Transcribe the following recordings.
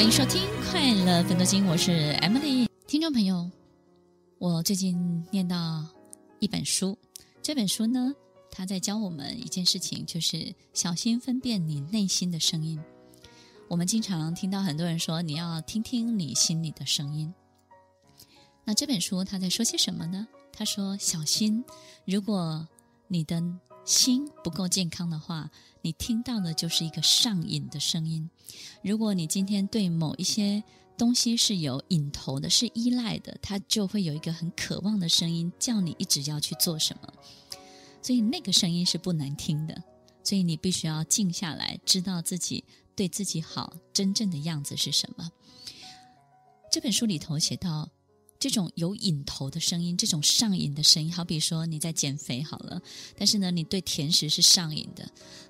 欢迎收听《快乐分多金》，我是 Emily。听众朋友，我最近念到一本书，这本书呢，它在教我们一件事情，就是小心分辨你内心的声音。我们经常听到很多人说，你要听听你心里的声音。那这本书它在说些什么呢？他说：“小心，如果你的心不够健康的话，你听到的就是一个上瘾的声音。如果你今天对某一些东西是有瘾头的，是依赖的，它就会有一个很渴望的声音，叫你一直要去做什么。所以那个声音是不难听的。所以你必须要静下来，知道自己对自己好，真正的样子是什么。这本书里头写到。”这种有瘾头的声音，这种上瘾的声音，好比说你在减肥好了，但是呢，你对甜食是上瘾的。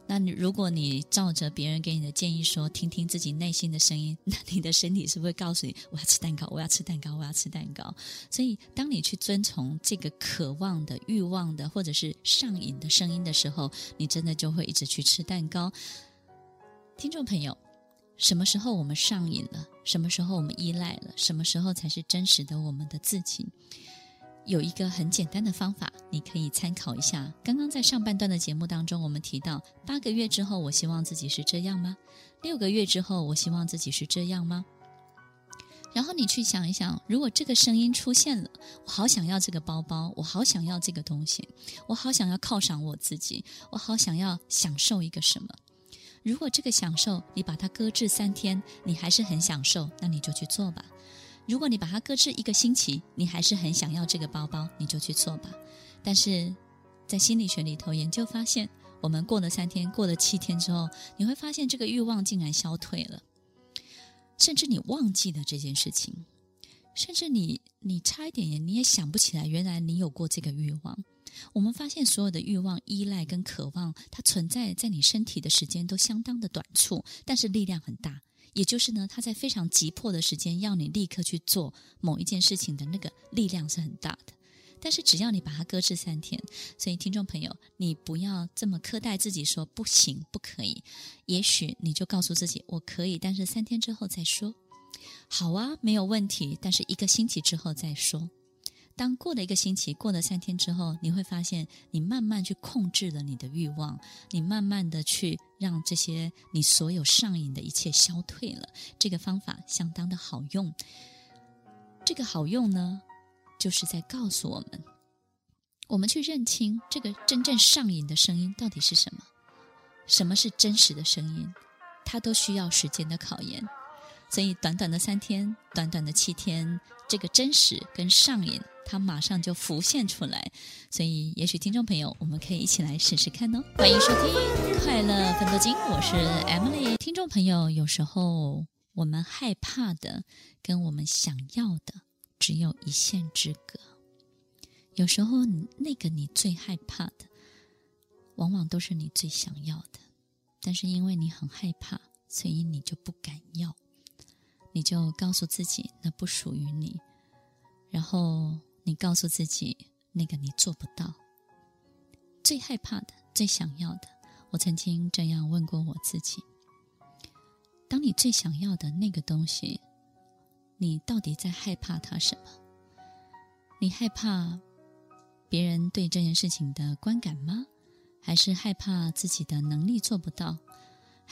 那你如果你照着别人给你的建议说，听听自己内心的声音，那你的身体是不是会告诉你，我要吃蛋糕，我要吃蛋糕，我要吃蛋糕？所以，当你去遵从这个渴望的、欲望的，或者是上瘾的声音的时候，你真的就会一直去吃蛋糕。听众朋友。什么时候我们上瘾了？什么时候我们依赖了？什么时候才是真实的我们的自己？有一个很简单的方法，你可以参考一下。刚刚在上半段的节目当中，我们提到八个月之后，我希望自己是这样吗？六个月之后，我希望自己是这样吗？然后你去想一想，如果这个声音出现了，我好想要这个包包，我好想要这个东西，我好想要犒赏我自己，我好想要享受一个什么。如果这个享受你把它搁置三天，你还是很享受，那你就去做吧。如果你把它搁置一个星期，你还是很想要这个包包，你就去做吧。但是在心理学里头研究发现，我们过了三天，过了七天之后，你会发现这个欲望竟然消退了，甚至你忘记了这件事情，甚至你你差一点你也想不起来，原来你有过这个欲望。我们发现，所有的欲望、依赖跟渴望，它存在在你身体的时间都相当的短促，但是力量很大。也就是呢，它在非常急迫的时间要你立刻去做某一件事情的那个力量是很大的。但是只要你把它搁置三天，所以听众朋友，你不要这么苛待自己，说不行，不可以。也许你就告诉自己，我可以，但是三天之后再说。好啊，没有问题，但是一个星期之后再说。当过了一个星期，过了三天之后，你会发现，你慢慢去控制了你的欲望，你慢慢的去让这些你所有上瘾的一切消退了。这个方法相当的好用。这个好用呢，就是在告诉我们，我们去认清这个真正上瘾的声音到底是什么，什么是真实的声音，它都需要时间的考验。所以，短短的三天，短短的七天，这个真实跟上瘾。它马上就浮现出来，所以也许听众朋友，我们可以一起来试试看哦。欢迎收听《快乐分多金》，我是 Emily。听众朋友，有时候我们害怕的跟我们想要的只有一线之隔。有时候那个你最害怕的，往往都是你最想要的，但是因为你很害怕，所以你就不敢要，你就告诉自己那不属于你，然后。你告诉自己，那个你做不到。最害怕的、最想要的，我曾经这样问过我自己：当你最想要的那个东西，你到底在害怕它什么？你害怕别人对这件事情的观感吗？还是害怕自己的能力做不到？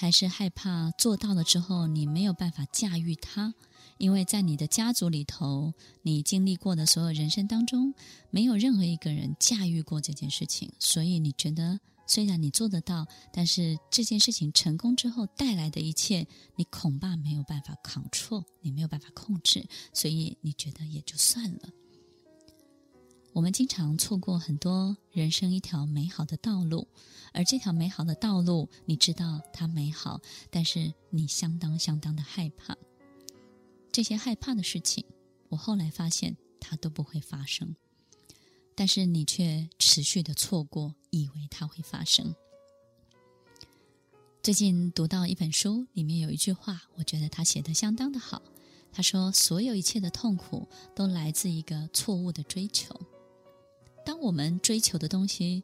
还是害怕做到了之后你没有办法驾驭它？因为在你的家族里头，你经历过的所有人生当中，没有任何一个人驾驭过这件事情，所以你觉得虽然你做得到，但是这件事情成功之后带来的一切，你恐怕没有办法 control，你没有办法控制，所以你觉得也就算了。我们经常错过很多人生一条美好的道路，而这条美好的道路，你知道它美好，但是你相当相当的害怕。这些害怕的事情，我后来发现它都不会发生，但是你却持续的错过，以为它会发生。最近读到一本书，里面有一句话，我觉得他写的相当的好。他说：“所有一切的痛苦都来自一个错误的追求。当我们追求的东西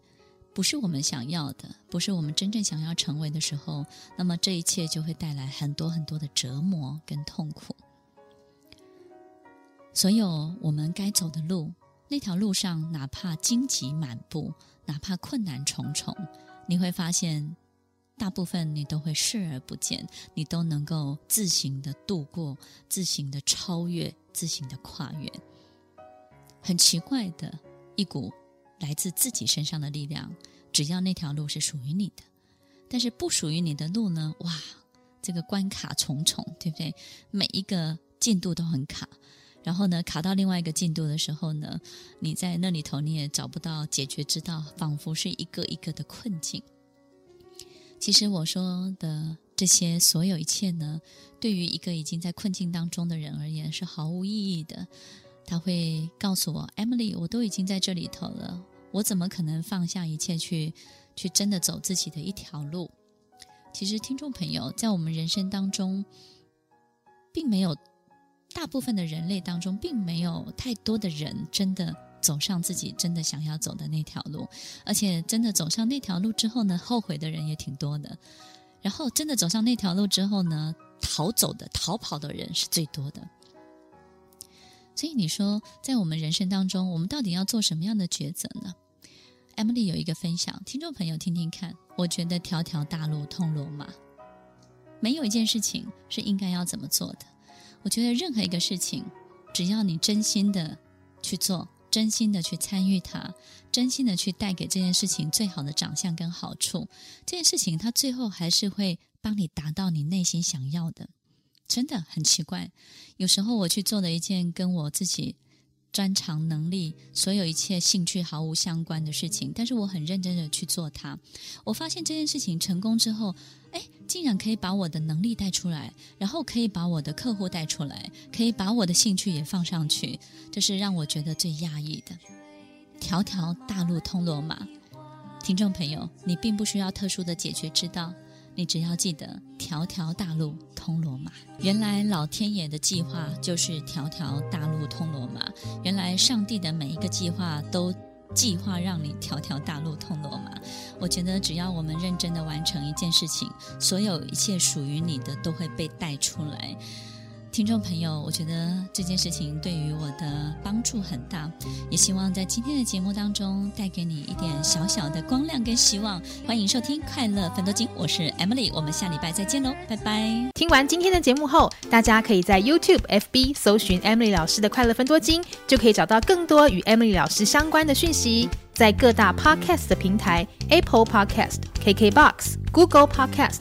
不是我们想要的，不是我们真正想要成为的时候，那么这一切就会带来很多很多的折磨跟痛苦所有我们该走的路，那条路上哪怕荆棘满布，哪怕困难重重，你会发现，大部分你都会视而不见，你都能够自行的度过，自行的超越，自行的跨越。很奇怪的一股来自自己身上的力量，只要那条路是属于你的。但是不属于你的路呢？哇，这个关卡重重，对不对？每一个进度都很卡，然后呢，卡到另外一个进度的时候呢，你在那里头你也找不到解决之道，仿佛是一个一个的困境。其实我说的这些所有一切呢，对于一个已经在困境当中的人而言是毫无意义的。他会告诉我：“Emily，我都已经在这里头了，我怎么可能放下一切去？”去真的走自己的一条路。其实，听众朋友，在我们人生当中，并没有大部分的人类当中，并没有太多的人真的走上自己真的想要走的那条路。而且，真的走上那条路之后呢，后悔的人也挺多的。然后，真的走上那条路之后呢，逃走的、逃跑的人是最多的。所以，你说，在我们人生当中，我们到底要做什么样的抉择呢？Emily 有一个分享，听众朋友听听看。我觉得条条大路通罗马，没有一件事情是应该要怎么做的。我觉得任何一个事情，只要你真心的去做，真心的去参与它，真心的去带给这件事情最好的长相跟好处，这件事情它最后还是会帮你达到你内心想要的。真的很奇怪，有时候我去做了一件跟我自己。专长能力，所有一切兴趣毫无相关的事情，但是我很认真的去做它。我发现这件事情成功之后，哎，竟然可以把我的能力带出来，然后可以把我的客户带出来，可以把我的兴趣也放上去，这是让我觉得最讶异的。条条大路通罗马，听众朋友，你并不需要特殊的解决之道。你只要记得，条条大路通罗马。原来老天爷的计划就是条条大路通罗马。原来上帝的每一个计划都计划让你条条大路通罗马。我觉得只要我们认真的完成一件事情，所有一切属于你的都会被带出来。听众朋友，我觉得这件事情对于我的帮助很大，也希望在今天的节目当中带给你一点小小的光亮跟希望。欢迎收听《快乐分多金》，我是 Emily，我们下礼拜再见喽，拜拜。听完今天的节目后，大家可以在 YouTube、FB 搜寻 Emily 老师的《快乐分多金》，就可以找到更多与 Emily 老师相关的讯息。在各大 Podcast 的平台，Apple Podcast、KKBox、Google Podcast、